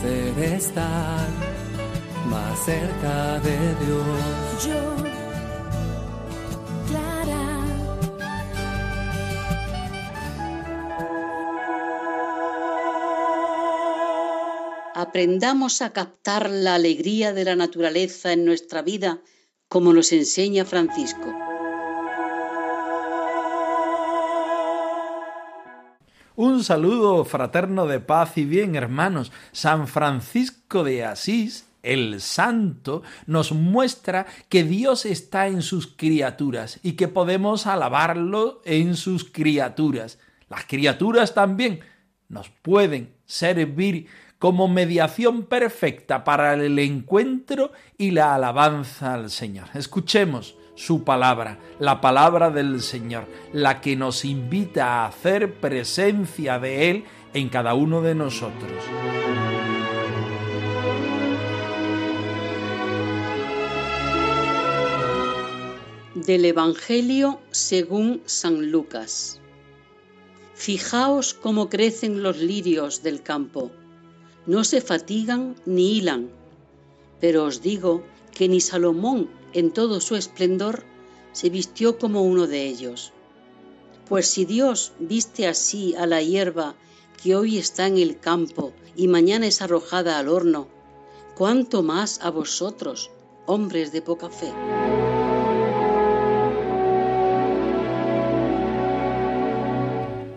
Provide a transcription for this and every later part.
Poder estar más cerca de Dios. Yo, Clara. Aprendamos a captar la alegría de la naturaleza en nuestra vida como nos enseña Francisco. Un saludo fraterno de paz y bien, hermanos. San Francisco de Asís, el santo, nos muestra que Dios está en sus criaturas y que podemos alabarlo en sus criaturas. Las criaturas también nos pueden servir como mediación perfecta para el encuentro y la alabanza al Señor. Escuchemos su palabra, la palabra del Señor, la que nos invita a hacer presencia de Él en cada uno de nosotros. Del Evangelio según San Lucas. Fijaos cómo crecen los lirios del campo. No se fatigan ni hilan. Pero os digo que ni Salomón en todo su esplendor se vistió como uno de ellos. Pues si Dios viste así a la hierba que hoy está en el campo y mañana es arrojada al horno, cuánto más a vosotros, hombres de poca fe.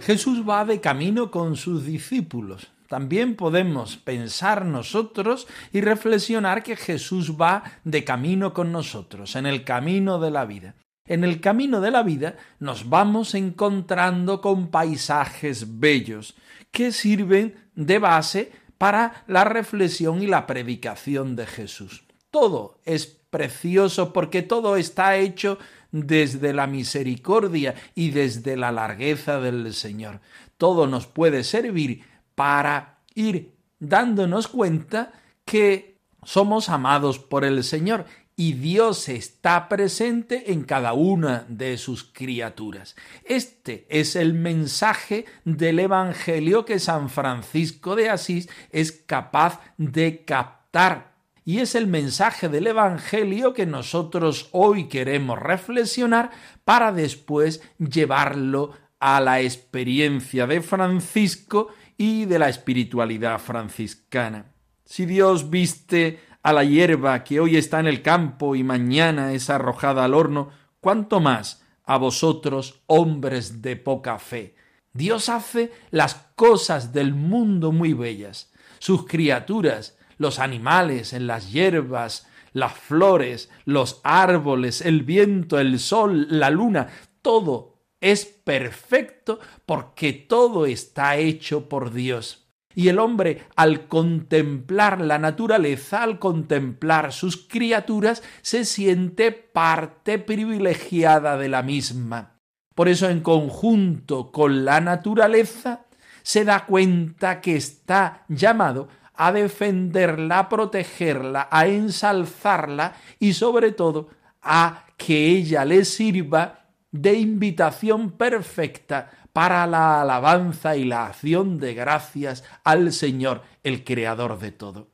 Jesús va de camino con sus discípulos. También podemos pensar nosotros y reflexionar que Jesús va de camino con nosotros, en el camino de la vida. En el camino de la vida nos vamos encontrando con paisajes bellos que sirven de base para la reflexión y la predicación de Jesús. Todo es precioso porque todo está hecho desde la misericordia y desde la largueza del Señor. Todo nos puede servir para ir dándonos cuenta que somos amados por el Señor y Dios está presente en cada una de sus criaturas. Este es el mensaje del Evangelio que San Francisco de Asís es capaz de captar. Y es el mensaje del Evangelio que nosotros hoy queremos reflexionar para después llevarlo a la experiencia de Francisco y de la espiritualidad franciscana. Si Dios viste a la hierba que hoy está en el campo y mañana es arrojada al horno, cuánto más a vosotros, hombres de poca fe. Dios hace las cosas del mundo muy bellas. Sus criaturas, los animales en las hierbas, las flores, los árboles, el viento, el sol, la luna, todo es perfecto porque todo está hecho por Dios. Y el hombre, al contemplar la naturaleza, al contemplar sus criaturas, se siente parte privilegiada de la misma. Por eso, en conjunto con la naturaleza, se da cuenta que está llamado a defenderla, a protegerla, a ensalzarla y sobre todo a que ella le sirva de invitación perfecta para la alabanza y la acción de gracias al Señor, el Creador de todo.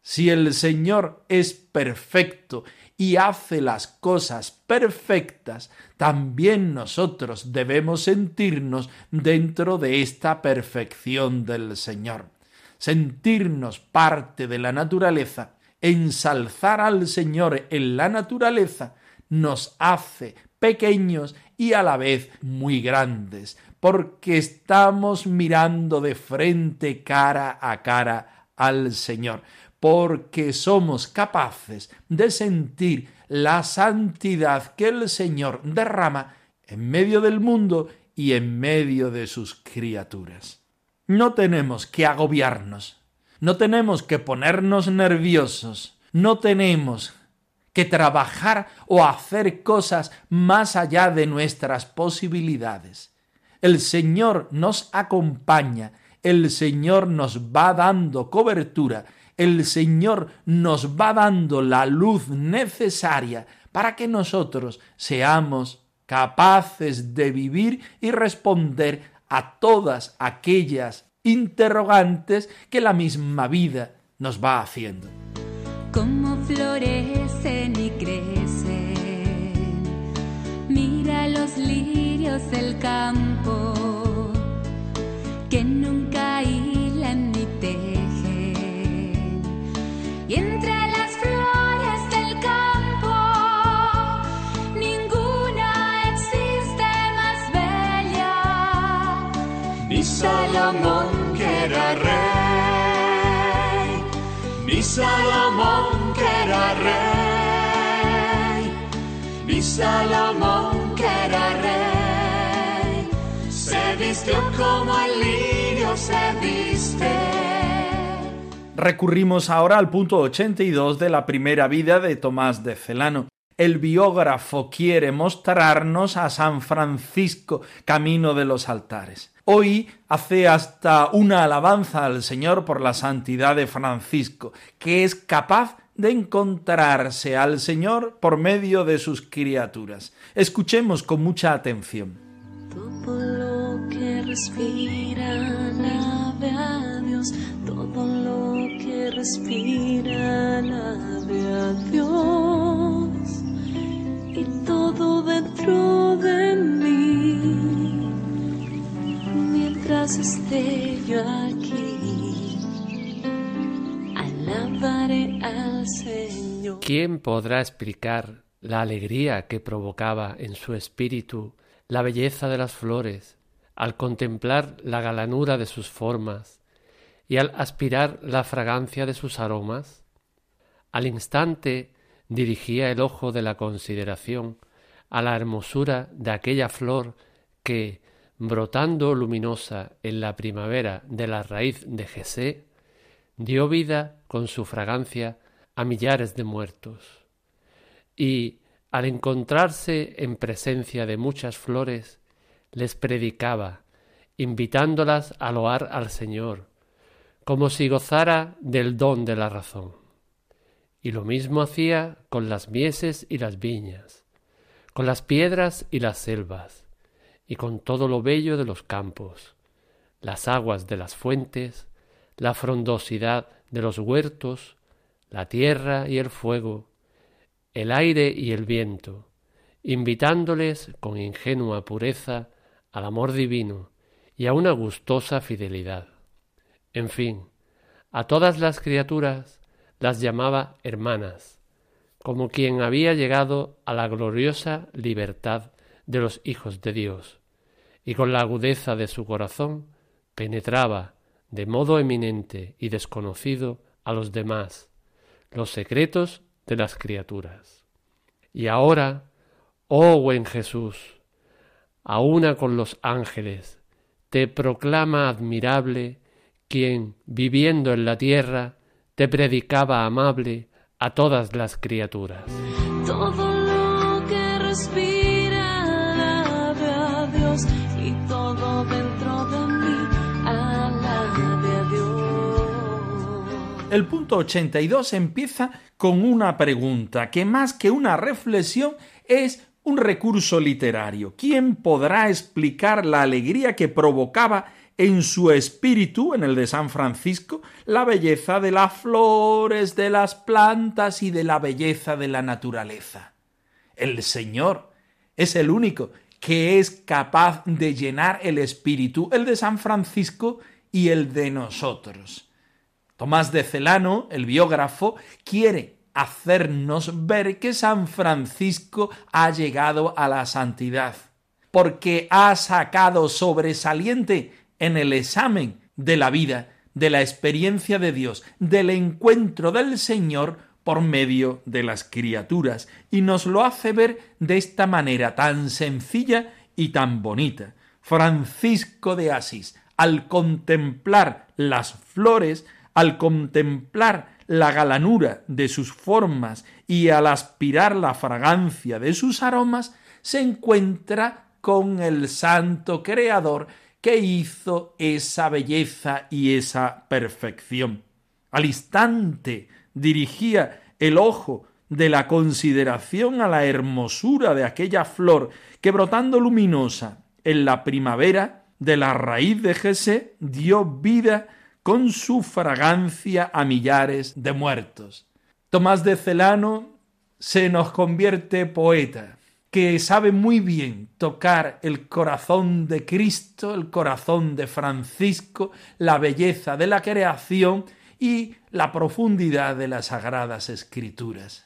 Si el Señor es perfecto y hace las cosas perfectas, también nosotros debemos sentirnos dentro de esta perfección del Señor, sentirnos parte de la naturaleza, ensalzar al Señor en la naturaleza, nos hace pequeños y a la vez muy grandes, porque estamos mirando de frente cara a cara al Señor, porque somos capaces de sentir la santidad que el Señor derrama en medio del mundo y en medio de sus criaturas. No tenemos que agobiarnos, no tenemos que ponernos nerviosos, no tenemos que trabajar o hacer cosas más allá de nuestras posibilidades. El Señor nos acompaña, el Señor nos va dando cobertura, el Señor nos va dando la luz necesaria para que nosotros seamos capaces de vivir y responder a todas aquellas interrogantes que la misma vida nos va haciendo. Florecen y crecen, mira los lirios del campo mi Salomón que rey, mi Salomón rey, se vistió como el lirio se viste. Recurrimos ahora al punto 82 de la primera vida de Tomás de Celano. El biógrafo quiere mostrarnos a San Francisco, camino de los altares. Hoy hace hasta una alabanza al Señor por la santidad de Francisco, que es capaz de encontrarse al Señor por medio de sus criaturas. Escuchemos con mucha atención. Todo lo que respira, alabe a Dios. Todo lo que respira, a Dios. ¿Quién podrá explicar la alegría que provocaba en su espíritu la belleza de las flores al contemplar la galanura de sus formas y al aspirar la fragancia de sus aromas? Al instante dirigía el ojo de la consideración a la hermosura de aquella flor que, brotando luminosa en la primavera de la raíz de Jesé, dio vida con su fragancia a millares de muertos. Y, al encontrarse en presencia de muchas flores, les predicaba, invitándolas a loar al Señor, como si gozara del don de la razón. Y lo mismo hacía con las mieses y las viñas, con las piedras y las selvas, y con todo lo bello de los campos, las aguas de las fuentes, la frondosidad de los huertos, la tierra y el fuego, el aire y el viento, invitándoles con ingenua pureza al amor divino y a una gustosa fidelidad. En fin, a todas las criaturas las llamaba hermanas, como quien había llegado a la gloriosa libertad de los hijos de Dios, y con la agudeza de su corazón penetraba de modo eminente y desconocido a los demás los secretos de las criaturas. Y ahora, oh buen Jesús, a una con los ángeles, te proclama admirable quien, viviendo en la tierra, te predicaba amable a todas las criaturas. Todo lo que y El punto 82 empieza con una pregunta que más que una reflexión es un recurso literario. ¿Quién podrá explicar la alegría que provocaba en su espíritu, en el de San Francisco, la belleza de las flores, de las plantas y de la belleza de la naturaleza? El Señor es el único que es capaz de llenar el espíritu, el de San Francisco y el de nosotros. Tomás de Celano, el biógrafo, quiere hacernos ver que San Francisco ha llegado a la santidad, porque ha sacado sobresaliente en el examen de la vida, de la experiencia de Dios, del encuentro del Señor por medio de las criaturas y nos lo hace ver de esta manera tan sencilla y tan bonita. Francisco de Asís, al contemplar las flores, al contemplar la galanura de sus formas y al aspirar la fragancia de sus aromas, se encuentra con el santo creador que hizo esa belleza y esa perfección. Al instante dirigía el ojo de la consideración a la hermosura de aquella flor que brotando luminosa en la primavera de la raíz de Jesé dio vida con su fragancia a millares de muertos. Tomás de Celano se nos convierte poeta, que sabe muy bien tocar el corazón de Cristo, el corazón de Francisco, la belleza de la creación y la profundidad de las sagradas escrituras.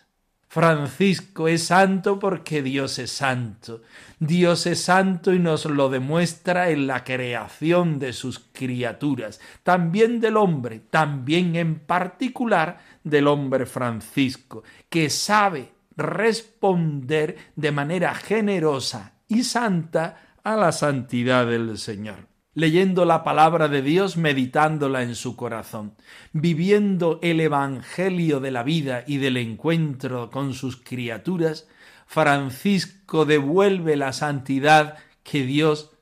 Francisco es santo porque Dios es santo. Dios es santo y nos lo demuestra en la creación de sus criaturas, también del hombre, también en particular del hombre Francisco, que sabe responder de manera generosa y santa a la santidad del Señor leyendo la palabra de Dios, meditándola en su corazón, viviendo el Evangelio de la vida y del encuentro con sus criaturas, Francisco devuelve la santidad que Dios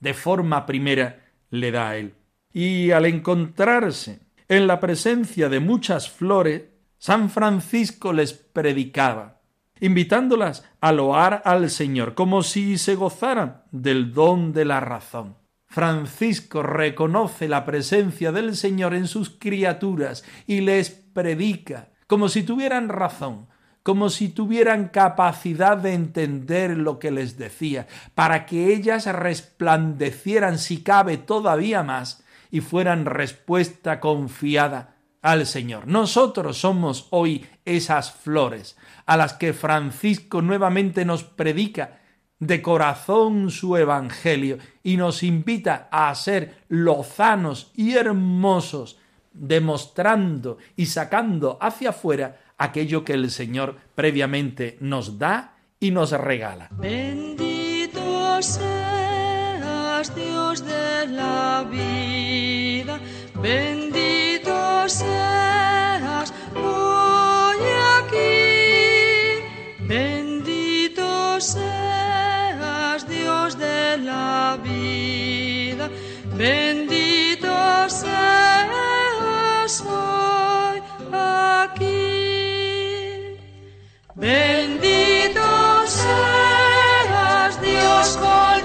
de forma primera le da a él. Y al encontrarse en la presencia de muchas flores, San Francisco les predicaba, invitándolas a loar al Señor, como si se gozaran del don de la razón. Francisco reconoce la presencia del Señor en sus criaturas y les predica como si tuvieran razón, como si tuvieran capacidad de entender lo que les decía, para que ellas resplandecieran si cabe todavía más y fueran respuesta confiada al Señor. Nosotros somos hoy esas flores a las que Francisco nuevamente nos predica de corazón su Evangelio y nos invita a ser lozanos y hermosos, demostrando y sacando hacia afuera aquello que el Señor previamente nos da y nos regala. Bendito seas Dios de la vida, bendito seas la vida. Bendito seas hoy aquí. Bendito seas Dios con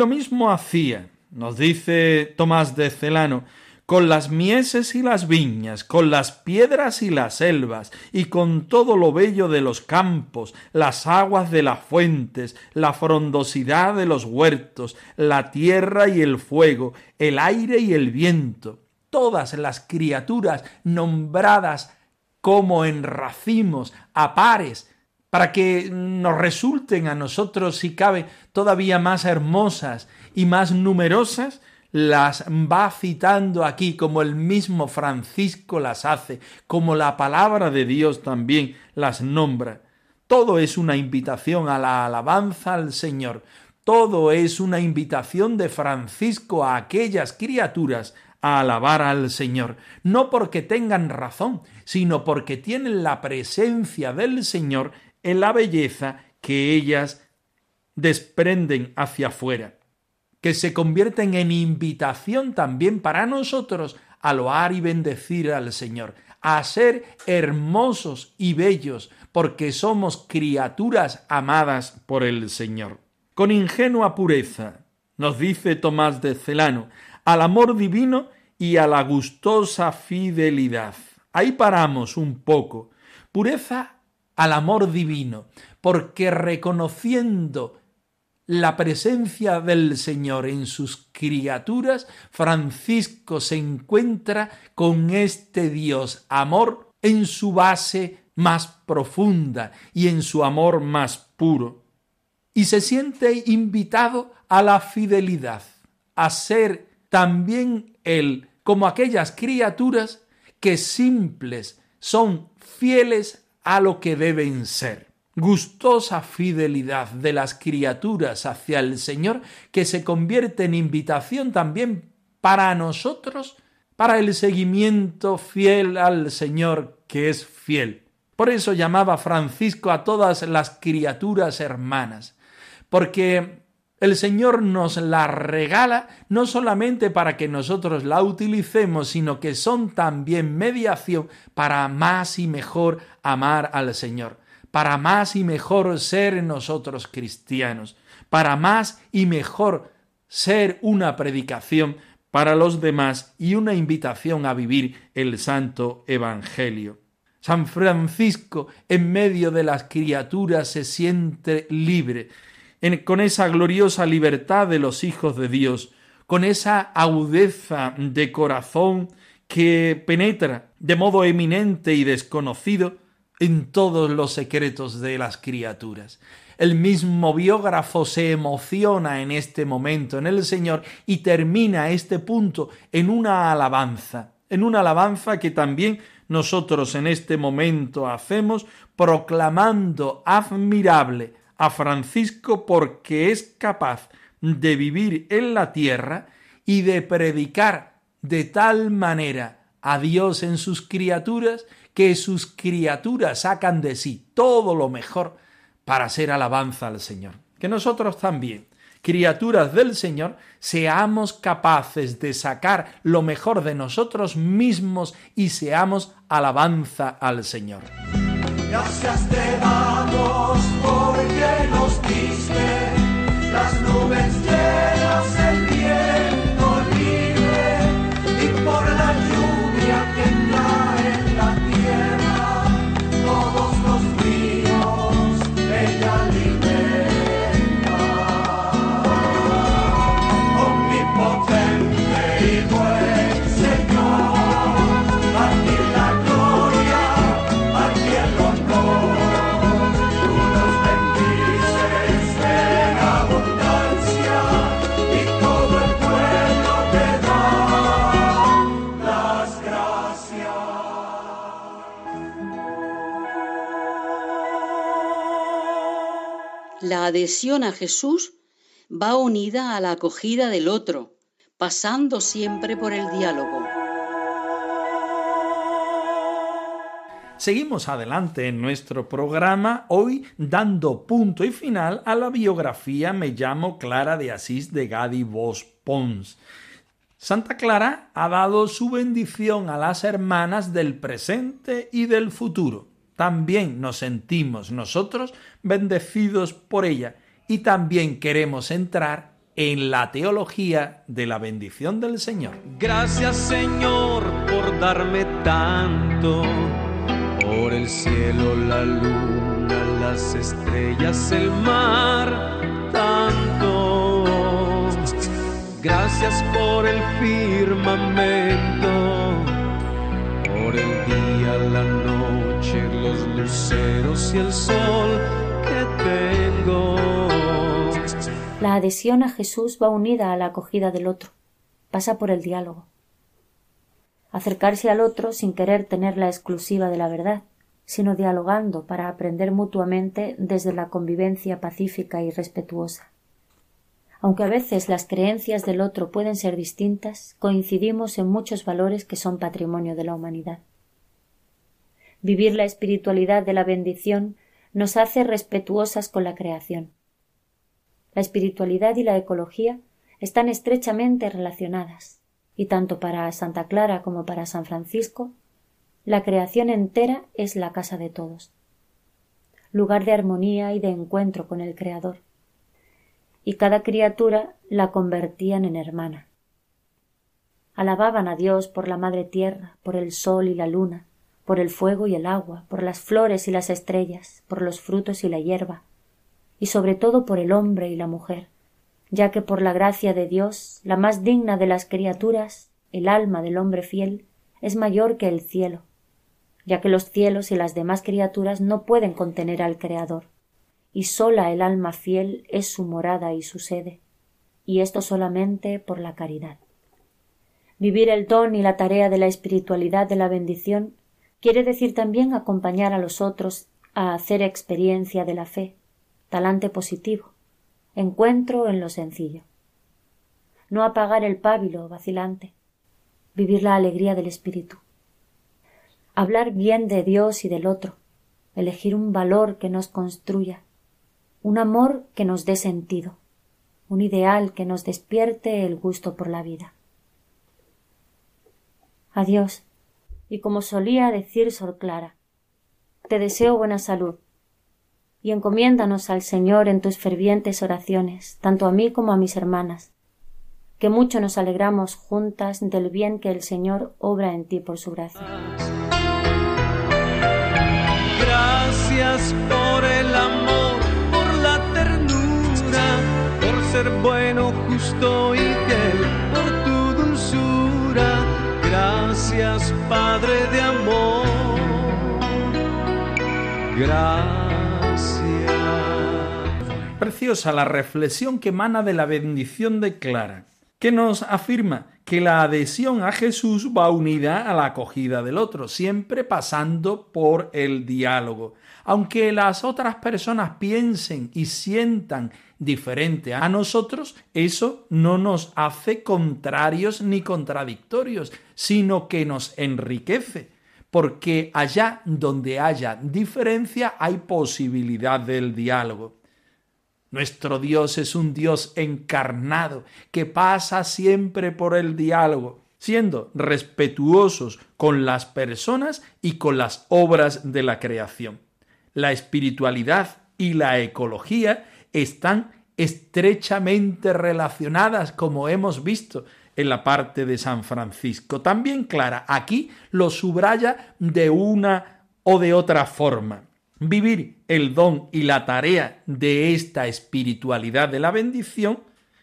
lo mismo hacía, nos dice Tomás de Celano, con las mieses y las viñas, con las piedras y las selvas, y con todo lo bello de los campos, las aguas de las fuentes, la frondosidad de los huertos, la tierra y el fuego, el aire y el viento, todas las criaturas nombradas como en racimos, a pares, para que nos resulten a nosotros, si cabe, todavía más hermosas y más numerosas, las va citando aquí como el mismo Francisco las hace, como la palabra de Dios también las nombra. Todo es una invitación a la alabanza al Señor, todo es una invitación de Francisco a aquellas criaturas a alabar al Señor, no porque tengan razón, sino porque tienen la presencia del Señor en la belleza que ellas desprenden hacia afuera, que se convierten en invitación también para nosotros a loar y bendecir al Señor, a ser hermosos y bellos, porque somos criaturas amadas por el Señor. Con ingenua pureza, nos dice Tomás de Celano, al amor divino y a la gustosa fidelidad. Ahí paramos un poco. Pureza al amor divino, porque reconociendo la presencia del Señor en sus criaturas, Francisco se encuentra con este Dios amor en su base más profunda y en su amor más puro. Y se siente invitado a la fidelidad, a ser también él como aquellas criaturas que simples son fieles a lo que deben ser. Gustosa fidelidad de las criaturas hacia el Señor que se convierte en invitación también para nosotros, para el seguimiento fiel al Señor que es fiel. Por eso llamaba Francisco a todas las criaturas hermanas, porque el Señor nos la regala no solamente para que nosotros la utilicemos, sino que son también mediación para más y mejor amar al Señor, para más y mejor ser nosotros cristianos, para más y mejor ser una predicación para los demás y una invitación a vivir el santo Evangelio. San Francisco en medio de las criaturas se siente libre, con esa gloriosa libertad de los hijos de Dios, con esa agudeza de corazón que penetra de modo eminente y desconocido en todos los secretos de las criaturas. El mismo biógrafo se emociona en este momento en el Señor y termina este punto en una alabanza, en una alabanza que también nosotros en este momento hacemos proclamando admirable a Francisco porque es capaz de vivir en la tierra y de predicar de tal manera a Dios en sus criaturas que sus criaturas sacan de sí todo lo mejor para hacer alabanza al Señor. Que nosotros también, criaturas del Señor, seamos capaces de sacar lo mejor de nosotros mismos y seamos alabanza al Señor. Gracias te damos porque nos adhesión a Jesús va unida a la acogida del otro, pasando siempre por el diálogo. Seguimos adelante en nuestro programa, hoy dando punto y final a la biografía Me llamo Clara de Asís de Gadi Vos Pons. Santa Clara ha dado su bendición a las hermanas del presente y del futuro. También nos sentimos nosotros bendecidos por ella y también queremos entrar en la teología de la bendición del Señor. Gracias Señor por darme tanto, por el cielo, la luna, las estrellas, el mar, tanto. Gracias por el firmamento, por el día, la noche, La adhesión a Jesús va unida a la acogida del otro, pasa por el diálogo. Acercarse al otro sin querer tener la exclusiva de la verdad, sino dialogando para aprender mutuamente desde la convivencia pacífica y respetuosa. Aunque a veces las creencias del otro pueden ser distintas, coincidimos en muchos valores que son patrimonio de la humanidad. Vivir la espiritualidad de la bendición nos hace respetuosas con la creación. La espiritualidad y la ecología están estrechamente relacionadas, y tanto para Santa Clara como para San Francisco, la creación entera es la casa de todos, lugar de armonía y de encuentro con el Creador, y cada criatura la convertían en hermana. Alababan a Dios por la madre tierra, por el sol y la luna, por el fuego y el agua, por las flores y las estrellas, por los frutos y la hierba, y sobre todo por el hombre y la mujer, ya que por la gracia de Dios, la más digna de las criaturas, el alma del hombre fiel, es mayor que el cielo, ya que los cielos y las demás criaturas no pueden contener al Creador, y sola el alma fiel es su morada y su sede, y esto solamente por la caridad. Vivir el don y la tarea de la espiritualidad de la bendición quiere decir también acompañar a los otros a hacer experiencia de la fe, talante positivo, encuentro en lo sencillo. No apagar el pábilo vacilante, vivir la alegría del espíritu. Hablar bien de Dios y del otro, elegir un valor que nos construya, un amor que nos dé sentido, un ideal que nos despierte el gusto por la vida. Adiós, y como solía decir Sor Clara, te deseo buena salud, y encomiéndanos al Señor en tus fervientes oraciones, tanto a mí como a mis hermanas, que mucho nos alegramos juntas del bien que el Señor obra en ti por su gracia. Gracias Gracias. Preciosa la reflexión que emana de la bendición de Clara, que nos afirma que la adhesión a Jesús va unida a la acogida del otro, siempre pasando por el diálogo. Aunque las otras personas piensen y sientan diferente a nosotros, eso no nos hace contrarios ni contradictorios, sino que nos enriquece, porque allá donde haya diferencia hay posibilidad del diálogo. Nuestro Dios es un Dios encarnado que pasa siempre por el diálogo, siendo respetuosos con las personas y con las obras de la creación. La espiritualidad y la ecología están estrechamente relacionadas, como hemos visto en la parte de San Francisco. También Clara aquí lo subraya de una o de otra forma. Vivir el don y la tarea de esta espiritualidad de la bendición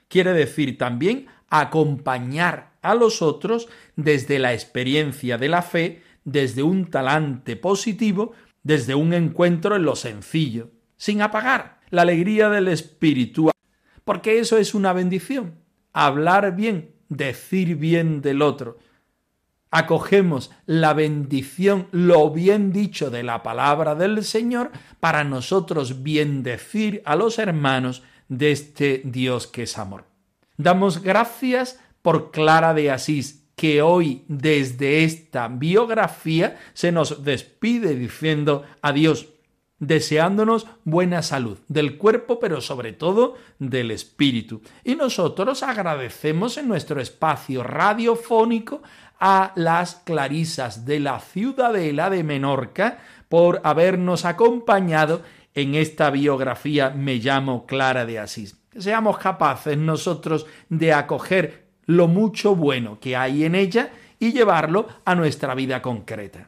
quiere decir también acompañar a los otros desde la experiencia de la fe, desde un talante positivo, desde un encuentro en lo sencillo, sin apagar la alegría del espíritu, porque eso es una bendición, hablar bien, decir bien del otro, acogemos la bendición, lo bien dicho de la palabra del Señor, para nosotros bien decir a los hermanos de este Dios que es amor. Damos gracias por Clara de Asís, que hoy desde esta biografía se nos despide diciendo adiós, deseándonos buena salud del cuerpo, pero sobre todo del espíritu. Y nosotros agradecemos en nuestro espacio radiofónico a las clarisas de la ciudadela de Menorca por habernos acompañado en esta biografía Me llamo Clara de Asís. Seamos capaces nosotros de acoger lo mucho bueno que hay en ella y llevarlo a nuestra vida concreta.